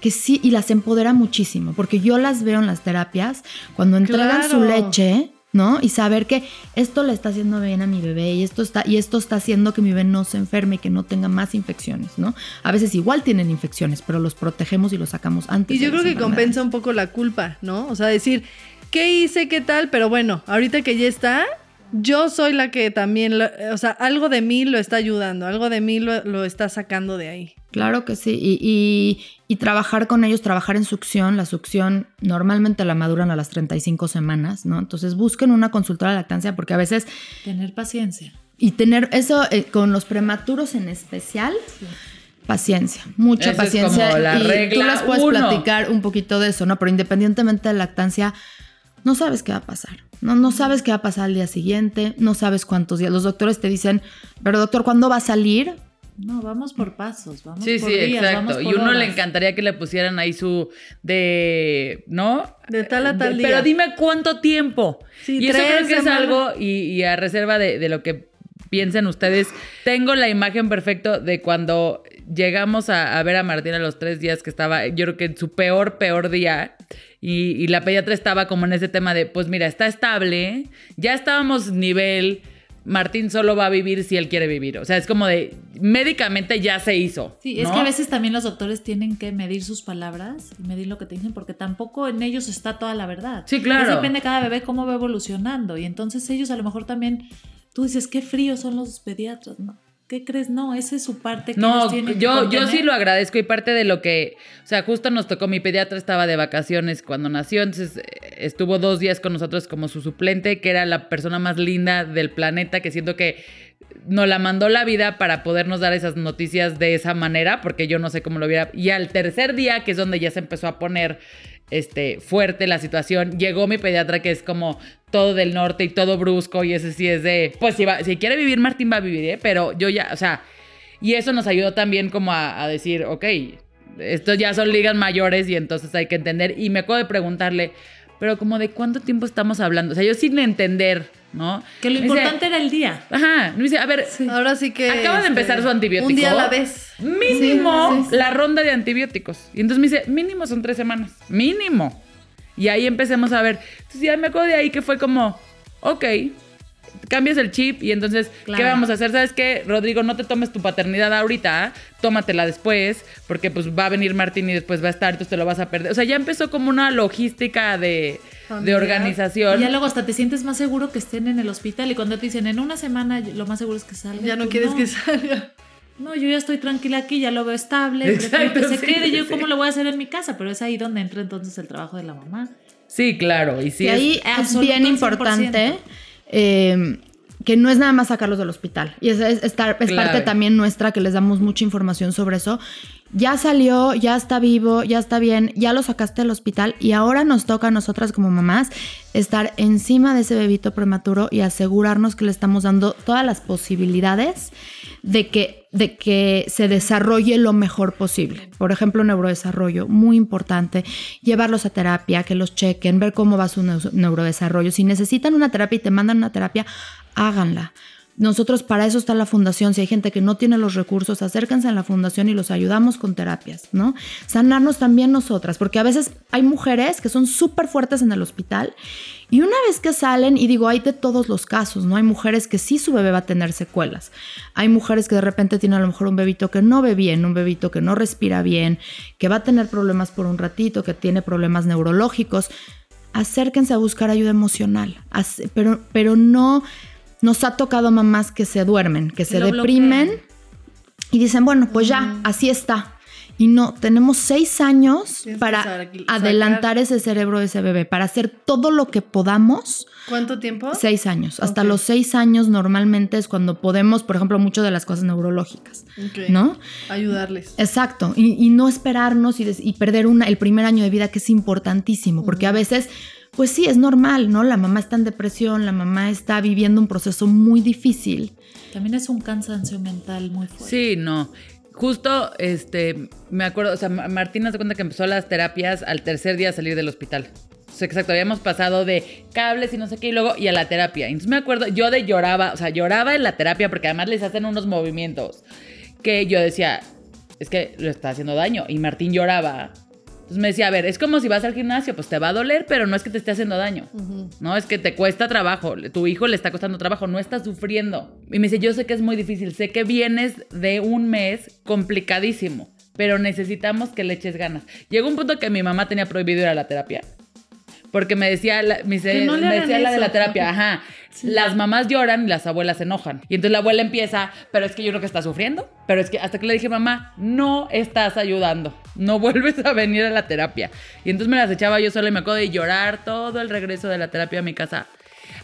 que sí, y las empodera muchísimo, porque yo las veo en las terapias cuando entregan su Claro. leche, ¿no? Y saber que esto le está haciendo bien a mi bebé y esto está y esto está haciendo que mi bebé no se enferme y que no tenga más infecciones, ¿no? A veces igual tienen infecciones, pero los protegemos y los sacamos antes. Y yo creo que compensa un poco la culpa, ¿no? O sea, decir, ¿qué hice? ¿Qué tal? Pero bueno, ahorita que ya está, yo soy la que también, lo- o sea, algo de mí lo está ayudando, algo de mí lo, lo está sacando de ahí. Claro que sí. Y, y- y trabajar con ellos, trabajar en succión. La succión normalmente la maduran a las 35 semanas, ¿no? Entonces busquen una consultora de lactancia porque a veces Tener paciencia. Y tener eso eh, con los prematuros en especial, paciencia, mucha es paciencia. como la y tú regla les puedes uno. platicar un poquito de eso, ¿no? Pero independientemente de lactancia, no sabes qué va a pasar. No, no sabes qué va a pasar al día siguiente, no sabes cuántos días. Los doctores te dicen, pero doctor, ¿cuándo va a salir? No, vamos por pasos, vamos Sí, por sí, días, vamos exacto. Y por uno le encantaría que le pusieran ahí su de, ¿no? De tal a tal De- día. Pero dime cuánto tiempo. Sí, y eso creo que es algo, y, y a reserva de, de lo que piensen ustedes, tengo la imagen perfecta de cuando llegamos a, a ver a Martín a los tres días que estaba, yo creo que en su peor, peor día. Y, y la pediatra estaba como en ese tema de, pues mira, está estable, ya estábamos nivel, Martín solo va a vivir si él quiere vivir. O sea, es como de, médicamente ya se hizo. Sí, es que a veces también los doctores tienen que medir sus palabras y medir lo que te dicen, porque tampoco en ellos está toda la verdad. Sí, claro. Depende de cada bebé cómo va evolucionando. Y entonces ellos a lo mejor también, tú dices, qué fríos son los pediatras, ¿no? ¿Qué crees? No, esa es su parte que No, ellos tienen que yo, yo sí lo agradezco y parte de lo que, o sea, justo nos tocó, mi pediatra estaba de vacaciones cuando nació, entonces eh, estuvo dos días con nosotros como su suplente, que era la persona más linda del planeta, que siento que nos la mandó la vida para podernos dar esas noticias de esa manera, porque yo no sé cómo lo hubiera. Y al tercer día, que es donde ya se empezó a poner este, fuerte la situación, llegó mi pediatra, que es como todo del norte y todo brusco, y ese sí es de, pues si, va- si quiere vivir, Martín va a vivir, ¿eh? pero yo ya, o sea, y eso nos ayudó también como a, decir, ok, estos ya son ligas mayores y entonces hay que entender. Y me acuerdo de preguntarle, pero como de cuánto tiempo estamos hablando, o sea, yo sin entender, ¿no? Que lo Me dice, importante era el día. Ajá, me dice, a ver, Ahora sí que. Acaba de este, empezar su antibiótico. Un día a la vez. Mínimo Sí, sí, sí. la ronda de antibióticos. Y entonces me dice, mínimo son tres semanas. Mínimo. Y ahí empecemos a ver. Entonces ya me acuerdo de ahí que fue como, ok, cambias el chip y entonces, ¿qué vamos a hacer? ¿Sabes qué, Rodrigo? No te tomes tu paternidad ahorita, tómatela después, porque pues va a venir Martín y después va a estar, entonces te lo vas a perder. O sea, ya empezó como una logística de, de organización. Y ya luego hasta te sientes más seguro que estén en el hospital y cuando te dicen en una semana lo más seguro es que salga. Ya no tú, quieres que salga. No, yo ya estoy tranquila aquí, ya lo veo estable, Exacto, que se sí, quede. Yo cómo lo voy a hacer en mi casa, pero es ahí donde entra entonces el trabajo de la mamá. Sí, claro. Y sí y es- ahí es bien 100%. Eh, que no es nada más sacarlos del hospital. Y es, es, es parte también nuestra que les damos mucha información sobre eso. Ya salió, ya está vivo, ya está bien, ya lo sacaste del hospital y ahora nos toca a nosotras como mamás estar encima de ese bebito prematuro y asegurarnos que le estamos dando todas las posibilidades de que, de que se desarrolle lo mejor posible. Por ejemplo, neurodesarrollo, muy importante. Llevarlos a terapia, que los chequen, ver cómo va su neu- neurodesarrollo. Si necesitan una terapia y te mandan una terapia, háganla. Nosotros para eso está la fundación. Si hay gente que no tiene los recursos, acérquense a la fundación y los ayudamos con terapias, ¿no? Sanarnos también nosotras, porque a veces hay mujeres que son súper fuertes en el hospital y una vez que salen, y digo, hay de todos los casos, ¿no? Hay mujeres que sí su bebé va a tener secuelas. Hay mujeres que de repente tienen a lo mejor un bebito que no ve bien, un bebito que no respira bien, que va a tener problemas por un ratito, que tiene problemas neurológicos. Acérquense a buscar ayuda emocional, pero, pero no nos ha tocado mamás que se duermen, que se lo deprimen bloquean. y dicen, bueno, pues ya, así está. Y no, tenemos seis años Tienes para adelantar ese cerebro de ese bebé, para hacer todo lo que podamos. ¿Cuánto tiempo? Seis años. Hasta los seis años normalmente es cuando podemos, por ejemplo, mucho de las cosas neurológicas, Ok. ¿no? Ayudarles. Exacto, y, y no esperarnos y, des- y perder una, el primer año de vida que es importantísimo, porque a veces, pues sí, es normal, ¿no? La mamá está en depresión, la mamá está viviendo un proceso muy difícil. También es un cansancio mental muy fuerte. Sí, no. Justo, este, me acuerdo, o sea, Ma- Martina se cuenta que empezó las terapias al tercer día de salir del hospital. O sea, exacto, habíamos pasado de cables y no sé qué y luego y a la terapia. Entonces me acuerdo, yo de lloraba, o sea, lloraba en la terapia porque además les hacen unos movimientos que yo decía, es que lo está haciendo daño. Y Martín lloraba. Entonces me decía, a ver, es como si vas al gimnasio, pues te va a doler, pero no es que te esté haciendo daño. No, es que te cuesta trabajo. Tu hijo le está costando trabajo, no está sufriendo. Y me dice, yo sé que es muy difícil, sé que vienes de un mes complicadísimo, pero necesitamos que le eches ganas. Llegó un punto que mi mamá tenía prohibido ir a la terapia. Porque me decía, la, me, dice- no me decía la de la terapia, ajá, las mamás lloran y las abuelas se enojan. Y entonces la abuela empieza, pero es que yo creo que está sufriendo, pero es que hasta que le dije, mamá, no estás ayudando, no *laughs* vuelves a venir a la terapia. Y entonces me las echaba yo sola y me acuerdo de llorar todo el regreso de la terapia a mi casa.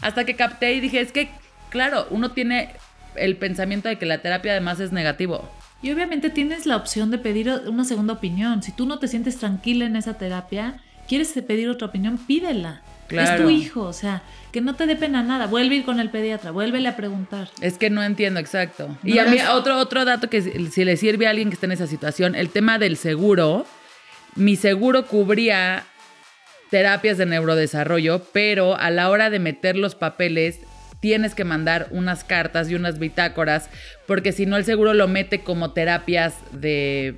Hasta que capté y dije, es que, claro, uno tiene el pensamiento de que la terapia además es negativo. Y obviamente tienes la opción de pedir una segunda opinión. Si tú no te sientes tranquila en esa terapia, quieres pedir otra opinión, pídela. Claro. Es tu hijo, o sea, que no te dé pena nada. Vuelve a ir con el pediatra, vuélvele a preguntar. Es que no entiendo, exacto. Y a mí, es- otro, otro dato que si, si le sirve a alguien que está en esa situación, el tema del seguro. Mi seguro cubría terapias de neurodesarrollo, pero a la hora de meter los papeles tienes que mandar unas cartas y unas bitácoras, porque si no el seguro lo mete como terapias de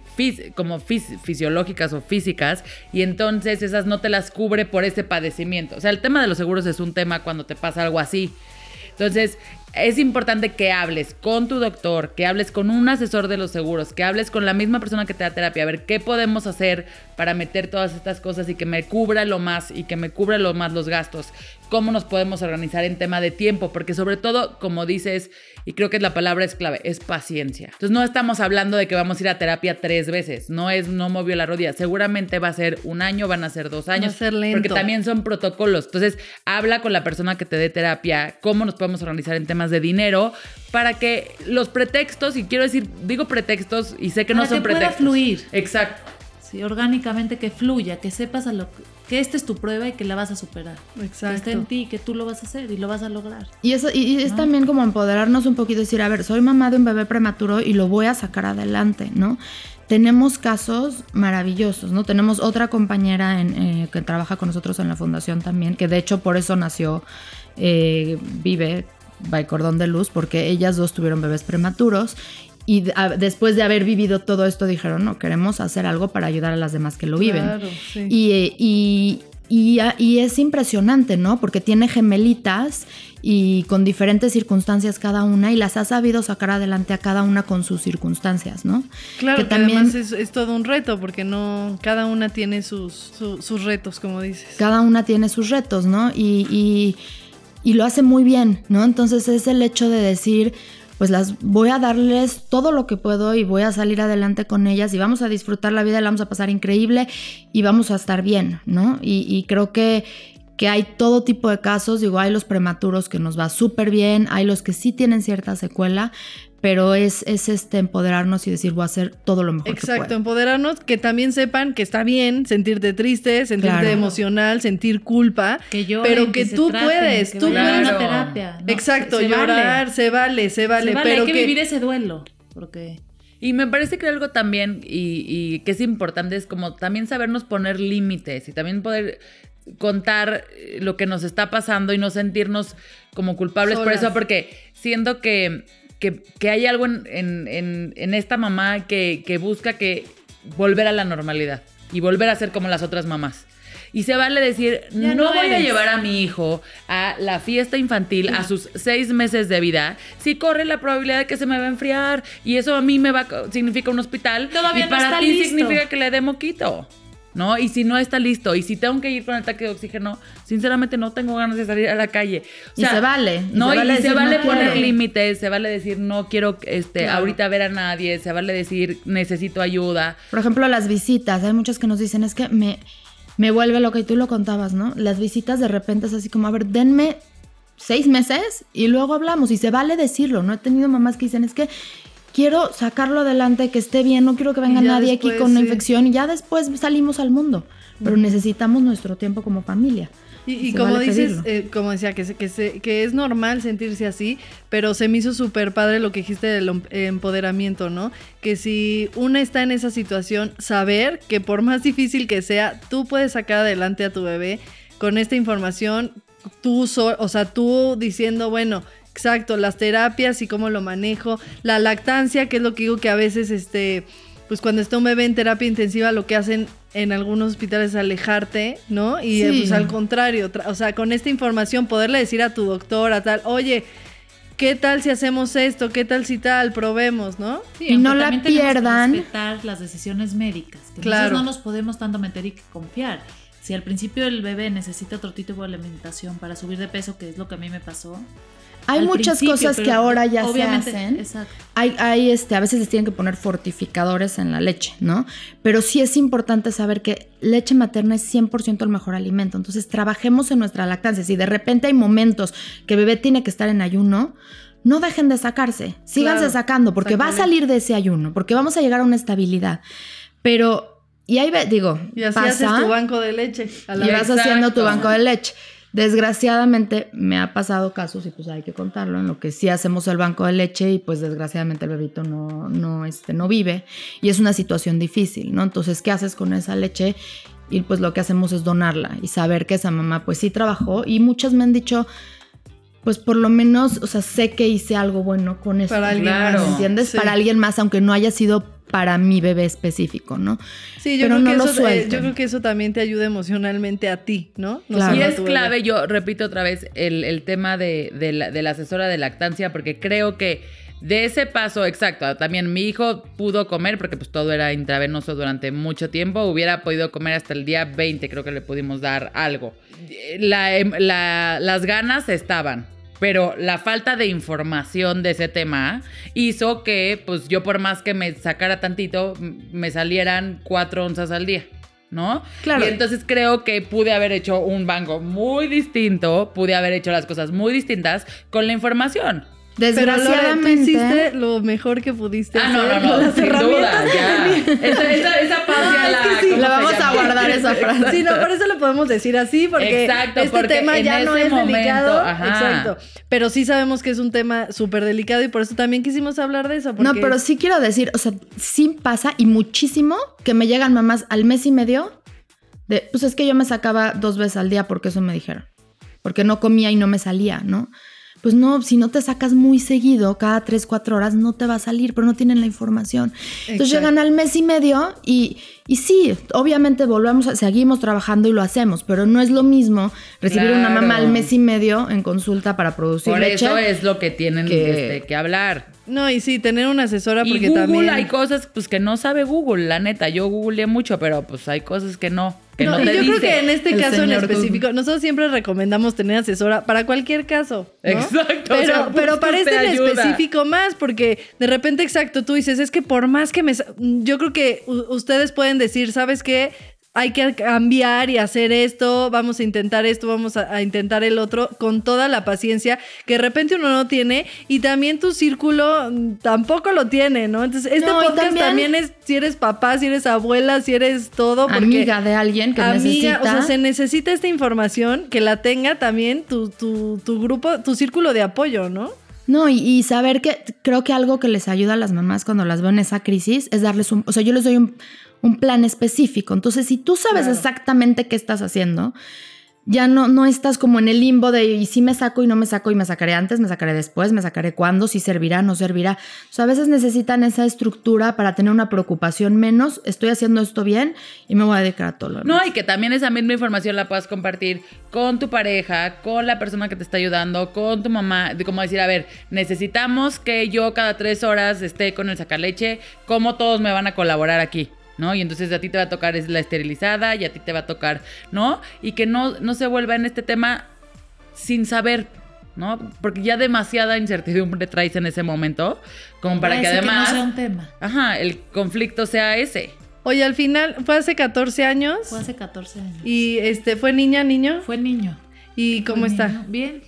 como fis- fisiológicas o físicas y entonces esas no te las cubre por ese padecimiento. O sea, el tema de los seguros es un tema cuando te pasa algo así. Entonces, es importante que hables con tu doctor, que hables con un asesor de los seguros, que hables con la misma persona que te da terapia, a ver qué podemos hacer para meter todas estas cosas y que me cubra lo más y que me cubra lo más los gastos. Cómo nos podemos organizar en tema de tiempo, porque sobre todo, como dices, y creo que la palabra es clave, es paciencia. Entonces, no estamos hablando de que vamos a ir a terapia tres veces, no es no movió la rodilla, seguramente va a ser un año, van a ser dos años, a ser lento. porque también son protocolos. Entonces, habla con la persona que te dé terapia, cómo nos podemos organizar en temas de dinero, para que los pretextos, y quiero decir, digo pretextos y sé que no son que pueda pretextos. fluir. Exacto. Sí, orgánicamente que fluya, que sepas a lo que, que esta es tu prueba y que la vas a superar. Que Exacto. esté en ti, que tú lo vas a hacer y lo vas a lograr. Y eso y, y es ¿no? también como empoderarnos un poquito decir, a ver, soy mamá de un bebé prematuro y lo voy a sacar adelante, ¿no? Tenemos casos maravillosos, ¿no? Tenemos otra compañera en, eh, que trabaja con nosotros en la fundación también, que de hecho por eso nació eh, Vive by Cordón de Luz, porque ellas dos tuvieron bebés prematuros y a- después de haber vivido todo esto dijeron, no, queremos hacer algo para ayudar a las demás que lo viven. Claro, sí. Y, eh, y, y, es impresionante, ¿no? Porque tiene gemelitas y con diferentes circunstancias cada una y las ha sabido sacar adelante a cada una con sus circunstancias, ¿no? Claro, que que, también- además es, es todo un reto, porque no, cada una tiene sus, su- sus retos, como dices. Cada una tiene sus retos, ¿no? Y, y- y lo hace muy bien, ¿no? Entonces es el hecho de decir, pues las voy a darles todo lo que puedo y voy a salir adelante con ellas y vamos a disfrutar la vida, la vamos a pasar increíble y vamos a estar bien, ¿no? Y, creo que, que hay todo tipo de casos, digo, hay los prematuros que nos va súper bien, hay los que sí tienen cierta secuela, pero es, es este empoderarnos y decir, voy a hacer todo lo mejor que Exacto, pueda. empoderarnos, que también sepan que está bien sentirte triste, sentirte Claro. emocional, sentir culpa, Que lloren, pero que, se tú traten, puedes, que tú puedes. una terapia. ¿no? Exacto, Se- se llorar, vale. se vale, se vale, Se vale, pero hay que, que, vivir ese duelo. Porque Y me parece que algo también, y, y que es importante, es como también sabernos poner límites y también poder contar eh, lo que nos está pasando y no sentirnos como culpables por eso, porque siento que, que, que hay algo en, en- en- en esta mamá que, que busca que volver a la normalidad y volver a ser como las otras mamás. Y se vale decir, Ya no, no voy a eres". llevar a mi hijo a la fiesta infantil a sus seis meses de vida si corre la probabilidad de que se me va a enfriar y eso a mí me va a significa un hospital Todavía y no para está ti listo. significa que le dé moquito. ¿No? Y si no está listo, y si tengo que ir con el tanque de oxígeno, sinceramente no tengo ganas de salir a la calle. O Y se vale, y no, se vale y se vale "No poner quiero". límites, se vale decir no quiero este Claro. ahorita ver a nadie, se vale decir necesito ayuda. Por ejemplo, las visitas. Hay muchas que nos dicen, es que me, me vuelve loca y tú lo contabas, ¿no? Las visitas de repente es así como, a ver, denme seis meses y luego hablamos. Y se vale decirlo, ¿no? He tenido mamás que dicen, es que quiero sacarlo adelante, que esté bien, no quiero que venga nadie después, aquí con una sí. infección y ya después salimos al mundo. Pero necesitamos nuestro tiempo como familia. Y, como vale dices, eh, como decía, que, se- que, se- que es normal sentirse así, pero se me hizo súper padre lo que dijiste del em- empoderamiento, ¿no? Que si una está en esa situación, saber que por más difícil que sea, tú puedes sacar adelante a tu bebé con esta información, tú, so- o sea, tú diciendo, bueno, exacto, las terapias y cómo lo manejo, la lactancia, que es lo que digo que a veces, este, pues cuando está un bebé en terapia intensiva, lo que hacen en algunos hospitales es alejarte, ¿no? Y eh, Sí. pues al contrario, tra- o sea, con esta información poderle decir a tu doctor, a tal, oye, ¿qué tal si hacemos esto? ¿Qué tal si tal? Probemos, ¿no? Sí, Y no la que pierdan. respetar las decisiones médicas. Que Claro. no nos podemos tanto meter y confiar. Si al principio el bebé necesita otro tipo de alimentación para subir de peso, que es lo que a mí me pasó. Hay muchas cosas que ahora ya se hacen. Exacto. Hay, hay, este, a veces les tienen que poner fortificadores en la leche, ¿no? Pero sí es importante saber que leche materna es 100% el mejor alimento. Entonces, trabajemos en nuestra lactancia. Si de repente hay momentos que bebé tiene que estar en ayuno, no dejen de sacarse. Síganse Claro, sacando porque va a salir de ese ayuno, porque vamos a llegar a una estabilidad. Pero, y ahí ve- digo, Y así pasa, haces tu banco de leche. A la y vez. vas haciendo tu banco de leche. Desgraciadamente me ha pasado casos y pues hay que contarlo, en lo que sí hacemos el banco de leche y pues desgraciadamente el bebito no, no, este, no vive y es una situación difícil, ¿no? Entonces, ¿qué haces con esa leche? Y pues lo que hacemos es donarla y saber que esa mamá pues sí trabajó y muchas me han dicho, pues por lo menos, o sea, sé que hice algo bueno con eso. Para alguien Claro. más. ¿Me entiendes? Sí. Para alguien más, aunque no haya sido para mi bebé específico, ¿no? Sí, yo Pero creo, no que lo eso, eh, yo creo que eso también te ayuda emocionalmente a ti, ¿no? No Claro. Y es clave, yo repito otra vez, el, el tema de, de la, de la asesora de lactancia, porque creo que de ese paso, exacto, también mi hijo pudo comer, porque pues todo era intravenoso durante mucho tiempo, hubiera podido comer hasta el día 20, creo que le pudimos dar algo. La- em, la- las ganas estaban. Pero la falta de información de ese tema hizo que, pues yo por más que me sacara tantito, me salieran cuatro onzas al día, ¿no? Claro. Y entonces creo que pude haber hecho un banco muy distinto, pude haber hecho las cosas muy distintas con la información. Pero Lore, tú Desgraciadamente. hiciste lo mejor que pudiste Ah, no, no, no, las sin duda, ya. Esa, esa, esa pausa No, es la, sí. ¿cómo La vamos a guardar esa *laughs* frase. Sí, no, por eso lo podemos decir así, porque Exacto, este porque tema ya no es momento, delicado. ajá. Exacto. Pero sí sabemos que es un tema súper delicado y por eso también quisimos hablar de eso. No, porque- pero sí quiero decir, o sea, sí pasa y muchísimo que me llegan mamás al mes y medio de, pues es que yo me sacaba dos veces al día porque eso me dijeron, porque no comía y no me salía, ¿no? Pues no, si no te sacas muy seguido, cada tres, cuatro horas, no te va a salir, pero no tienen la información. Entonces llegan al mes y medio y, y sí, obviamente volvemos, a, seguimos trabajando y lo hacemos, pero no es lo mismo recibir una mamá al mes y medio en consulta para producir Por leche. eso es lo que tienen que- este, que hablar. No, y sí, tener una asesora Y porque Google también... hay cosas pues que no sabe Google, la neta. Yo googleé mucho, pero pues hay cosas que no, que no, No, te yo dice. creo que en este caso en específico, nosotros siempre recomendamos tener asesora para cualquier caso. ¿no? Exacto, o Pero, sea, pero para este en específico más, porque de repente, exacto, tú dices, es que por más que me. Yo creo que ustedes pueden decir, ¿sabes qué? Hay que cambiar y hacer esto, vamos a intentar esto, vamos a, a intentar el otro, con toda la paciencia que de repente uno no tiene y también tu círculo mm, tampoco lo tiene, ¿no? Entonces, este No, podcast también- también es si eres papá, si eres abuela, si eres todo. Porque amiga de alguien que amiga, necesita. o sea, se necesita esta información que la tenga también tu, tu, tu grupo, tu círculo de apoyo, ¿no? No, y, y saber que creo que algo que les ayuda a las mamás cuando las veo en esa crisis es darles un, o sea, yo les doy un, un plan específico. Entonces, si tú sabes Claro. exactamente qué estás haciendo, ya no, no estás como en el limbo de y si me saco y no me saco y me sacaré antes, me sacaré después, me sacaré cuándo, si servirá, no servirá. O sea, a veces necesitan esa estructura para tener una preocupación menos, estoy haciendo esto bien y me voy a dedicar a todo lo demás. No, y que también esa misma información la puedas compartir con tu pareja, con la persona que te está ayudando, con tu mamá. De como decir, a ver, necesitamos que yo cada tres horas esté con el sacaleche. ¿Cómo todos me van a colaborar aquí? ¿No? Y entonces a ti te va a tocar es la esterilizada y a ti te va a tocar, ¿no? Y que no, no se vuelva en este tema sin saber, ¿no? Porque ya demasiada incertidumbre traes en ese momento, como para que además, no sea un tema. ajá, el conflicto sea ese. Oye, al final fue hace 14 años Fue hace 14 años. y este fue niña, niño. Fue niño. ¿Y cómo está? niño. Bien.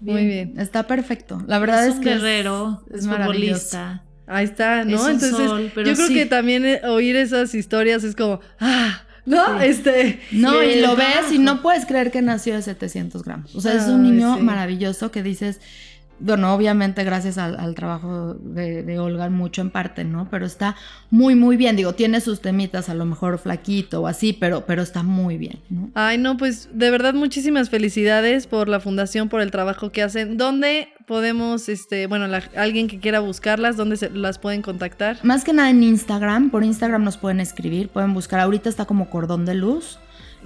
Muy bien. Está perfecto. La verdad es, es un que guerrero, es, es futbolista. Ahí está, ¿no? Es un Entonces, sol, pero yo creo sí. que también eh, oír esas historias es como, ah, ¿no? Este. No, y lo eh, ves y no puedes creer que nació de 700 gramos. O sea, es un niño sí. maravilloso que dices, bueno, obviamente gracias al, al trabajo de, de Olga mucho en parte, ¿no? Pero está muy, muy bien. Digo, tiene sus temitas, a lo mejor flaquito o así, pero, pero está muy bien, ¿no? Ay, no, pues de verdad muchísimas felicidades por la fundación, por el trabajo que hacen. ¿Dónde podemos, este, bueno, la- alguien que quiera buscarlas, dónde se las pueden contactar? Más que nada en Instagram, por Instagram nos pueden escribir, pueden buscar, ahorita está como Cordón de Luz.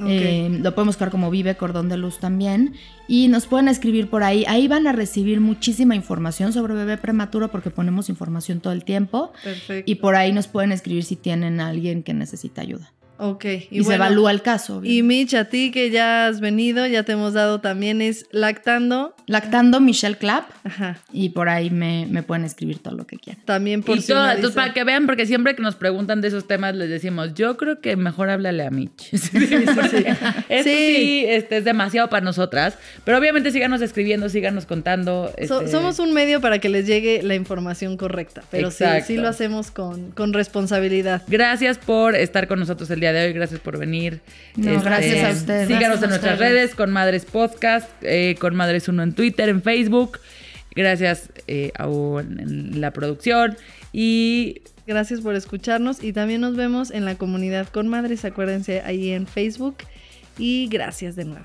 Eh, lo pueden buscar como Vive Cordón de Luz también. Y nos pueden escribir por ahí. Ahí van a recibir muchísima información sobre bebé prematuro porque ponemos información todo el tiempo. Perfecto. Y por ahí nos pueden escribir si tienen a alguien que necesita ayuda. Ok. Y, se bueno, evalúa el caso. Y obviamente. Mitch, a ti que ya has venido, ya te hemos dado también, es lactando. Lactando Michelle Clapp. Ajá. Y por ahí me, me pueden escribir todo lo que quieran. También por Y si dice- para que vean, porque siempre que nos preguntan de esos temas, les decimos, yo creo que mejor háblale a Mitch. *laughs* *laughs* Esto Sí. sí, este, es demasiado para nosotras. Pero obviamente síganos escribiendo, síganos contando. So- este, somos un medio para que les llegue la información correcta, pero sí, sí lo hacemos con, con responsabilidad. Gracias por estar con nosotros el día de hoy, gracias por venir. Este, gracias a ustedes. Síganos en nuestras ustedes. redes, con Madres Podcast, eh, con Madres Uno en Twitter, en Facebook. Gracias eh, a en la producción. Y Gracias por escucharnos y también nos vemos en la comunidad con madres, acuérdense ahí en Facebook y gracias de nuevo.